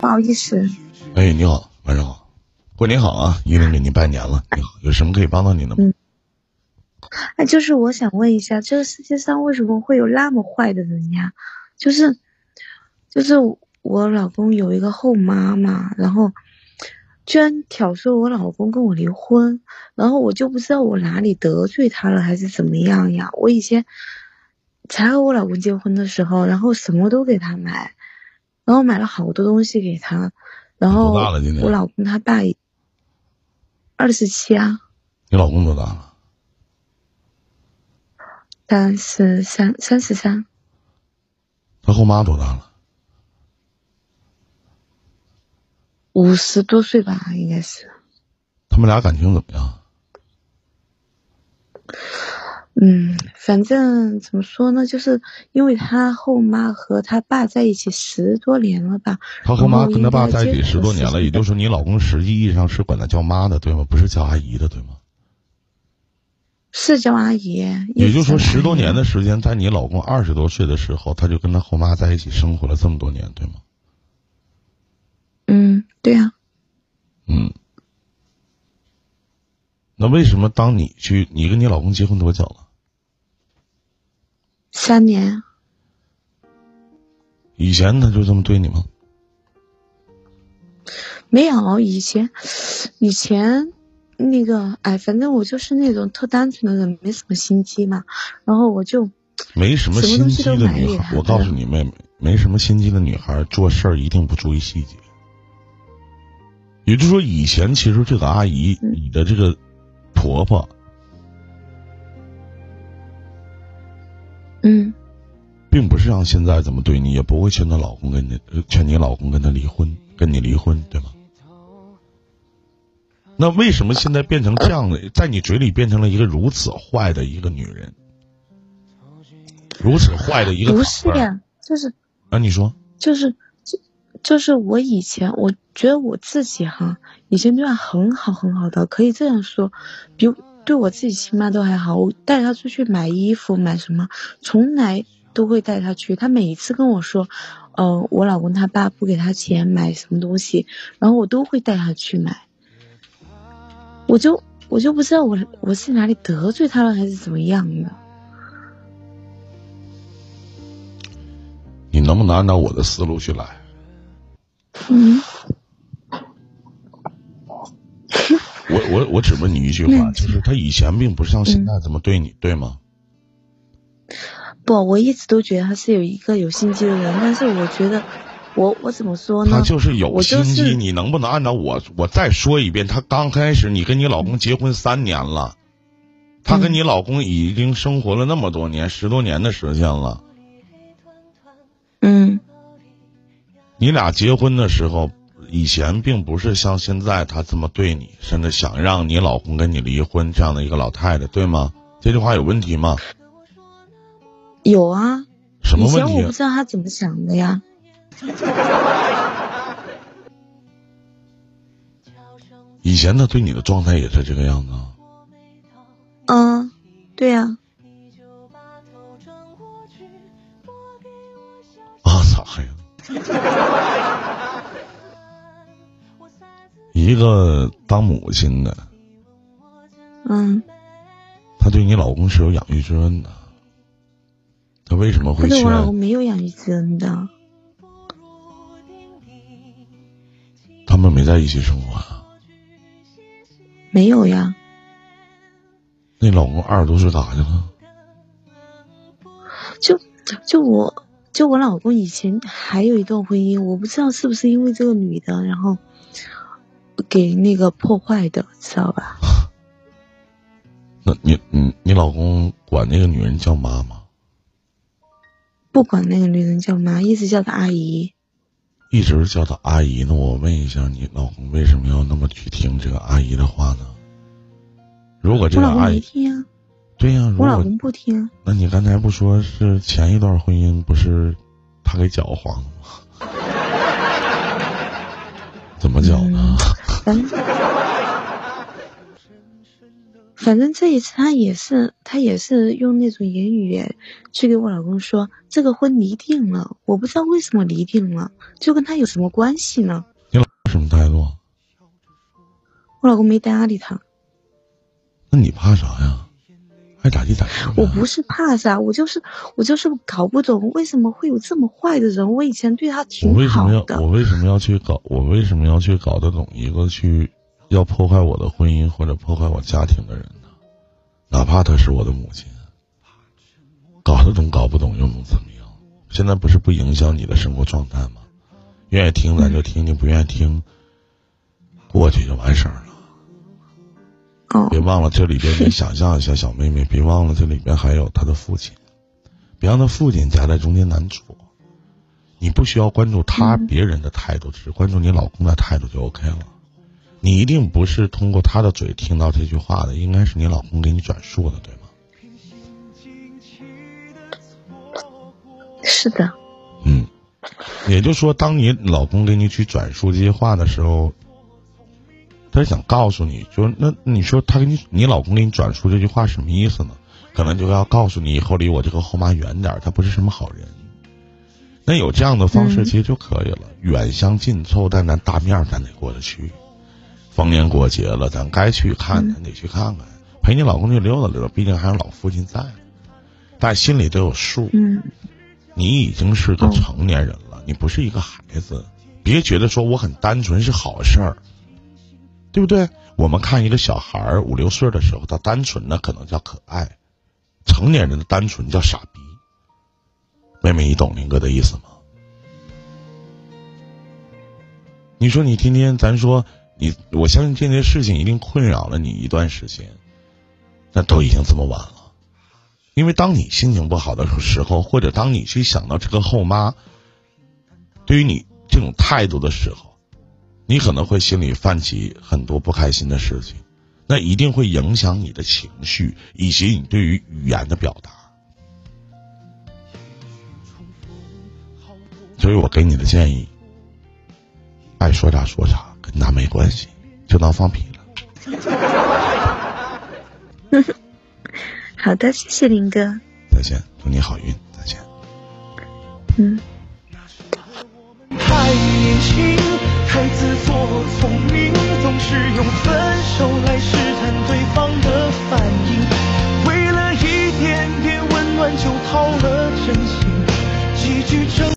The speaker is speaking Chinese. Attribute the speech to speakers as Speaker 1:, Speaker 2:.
Speaker 1: 不好意思。
Speaker 2: 哎，你好，晚上好，过年好啊！一零给您拜年了，你好，有什么可以帮到您的吗？
Speaker 1: 哎，就是我想问一下，这个世界上为什么会有那么坏的人呀？就是，就是我老公有一个后妈嘛，然后居然挑唆我老公跟我离婚，然后我就不知道我哪里得罪他了，还是怎么样呀？我以前才和我老公结婚的时候，然后什么都给他买，然后买了好多东西给他，然后我老公他爸二十七啊。
Speaker 2: 你老公多大了？
Speaker 1: 三十三，三十三。
Speaker 2: 他后妈多大了？
Speaker 1: 五十多岁吧，应该是。
Speaker 2: 他们俩感情怎么样？
Speaker 1: 嗯，反正怎么说呢，就是因为他后妈和他爸在一起十多年了吧。
Speaker 2: 他后妈跟他爸在一起十多年了，也就是说，你老公实际意义上是管他叫妈的，对吗？不是叫阿姨的，对吗？
Speaker 1: 是叫阿姨，
Speaker 2: 也就是说十多年的 时间，在你老公二十多岁的时候，他就跟他后妈在一起生活了这么多年，对吗？
Speaker 1: 嗯，对呀。
Speaker 2: 嗯，那为什么当你去，你跟你老公结婚多久了？
Speaker 1: 三年。
Speaker 2: 以前他就这么对你吗？
Speaker 1: 没有，以前，以前。那个，哎，反正我就是那种特单纯的人，没什么心机嘛。然后我就
Speaker 2: 没什么心机的女孩。我告诉你妹妹，没什么心机的女孩做事儿一定不注意细节。也就是说，以前其实这个阿姨，你的这个婆婆，
Speaker 1: 嗯，
Speaker 2: 并不是像现在这么对你，也不会劝她老公跟你劝你老公跟她离婚，跟你离婚，对吗？那为什么现在变成这样的，在你嘴里变成了一个如此坏的一个女人，如此坏的一个
Speaker 1: 不是呀，就是
Speaker 2: 啊，你说。
Speaker 1: 就是，就就是我以前我觉得我自己哈，以前对她很好很好的，可以这样说，比对我自己亲妈都还好。我带她出去买衣服买什么，从来都会带她去。她每一次跟我说，呃，我老公他爸不给她钱买什么东西，然后我都会带她去买。我就我就不知道我我是哪里得罪她了还是怎么样的。
Speaker 2: 你能不能按照我的思路去来？
Speaker 1: 嗯。
Speaker 2: 我我我只问你一句话，就是他以前并不是像现在这么对你，对吗？
Speaker 1: 不，我一直都觉得他是有一个有心机的人，但是我觉得。我我怎么说呢？
Speaker 2: 他就是有心机，你能不能按照我我再说一遍？他刚开始，你跟你老公结婚三年了，他跟你老公已经生活了那么多年，十多年的时间了。
Speaker 1: 嗯。
Speaker 2: 你俩结婚的时候，以前并不是像现在他这么对你，甚至想让你老公跟你离婚这样的一个老太太，对吗？这句话有问题吗？
Speaker 1: 有啊。
Speaker 2: 什么问题？
Speaker 1: 以前我不知道他怎么想的呀。
Speaker 2: 以前他对你的状态也是这个样子。
Speaker 1: 嗯，对呀。
Speaker 2: 啊，咋呀？一个当母亲的，
Speaker 1: 嗯，
Speaker 2: 她对你老公是有养育之恩的。她为什么会？
Speaker 1: 对我老公没有养育之恩的。
Speaker 2: 他们没在一起生活啊？
Speaker 1: 没有呀。
Speaker 2: 那老公二十多岁干啥去了？
Speaker 1: 就就我就我老公以前还有一段婚姻，我不知道是不是因为这个女的，然后给那个破坏的，知道吧？
Speaker 2: 那你你你老公管那个女人叫妈吗？
Speaker 1: 不管那个女人叫妈，一直叫她阿姨。
Speaker 2: 一直叫她阿姨，那我问一下，你老公为什么要那么去听这个阿姨的话呢？如果这个阿姨
Speaker 1: 听，
Speaker 2: 对呀，
Speaker 1: 我老公不听。
Speaker 2: 那你刚才不说是前一段婚姻不是他给搅黄了吗？怎么搅呢？
Speaker 1: 反正反正这一次他也是，他也是用那种言语去给我老公说，这个婚离定了。我不知道为什么离定了，就跟他有什么关系呢？
Speaker 2: 你老公什么态度？
Speaker 1: 我老公没搭理他。
Speaker 2: 那你怕啥呀？爱咋地咋地。
Speaker 1: 我不是怕啥，我就是我就是搞不懂为什么会有这么坏的人。我以前对他挺
Speaker 2: 好的。我为什么要去搞？我为什么要去搞得懂一个去要破坏我的婚姻或者破坏我家庭的人呢？哪怕他是我的母亲，搞得懂搞不懂又能怎么样？现在不是不影响你的生活状态吗？愿意听咱就听，你不愿意听，过去就完事儿了。别忘了这里边，你想象一下，小妹妹，别忘了这里边还有她的父亲，别让她父亲夹在中间难处。你不需要关注他别人的态度，只关注你老公的态度就 OK 了。你一定不是通过他的嘴听到这句话的，应该是你老公给你转述的，对吗？
Speaker 1: 是的。
Speaker 2: 嗯，也就是说，当你老公给你去转述这些话的时候。他是想告诉你，就那你说他给你你老公给你转述这句话什么意思呢？可能就要告诉你以后离我这个后妈远点，他不是什么好人。那有这样的方式其实就可以了，远香近凑，但咱大面咱得过得去。逢年过节了，咱该去看咱得去看看，陪你老公去溜达溜达，毕竟还有老父亲在，但心里都有数。
Speaker 1: 嗯，
Speaker 2: 你已经是个成年人了，你不是一个孩子，别觉得说我很单纯是好事儿。对不对？我们看一个小孩儿五六岁的时候，他单纯呢，可能叫可爱；成年人的单纯叫傻逼。妹妹，你懂林哥的意思吗？你说你天天，咱说你，我相信这件事情一定困扰了你一段时间，那都已经这么晚了。因为当你心情不好的时候，或者当你去想到这个后妈对于你这种态度的时候。你可能会心里泛起很多不开心的事情，那一定会影响你的情绪以及你对于语言的表达。所以我给你的建议，爱说啥说啥，跟他没关系，就当放屁
Speaker 1: 了。好的，谢谢林哥。
Speaker 2: 再见，祝你好运。再见。
Speaker 1: 嗯。太自作聪明，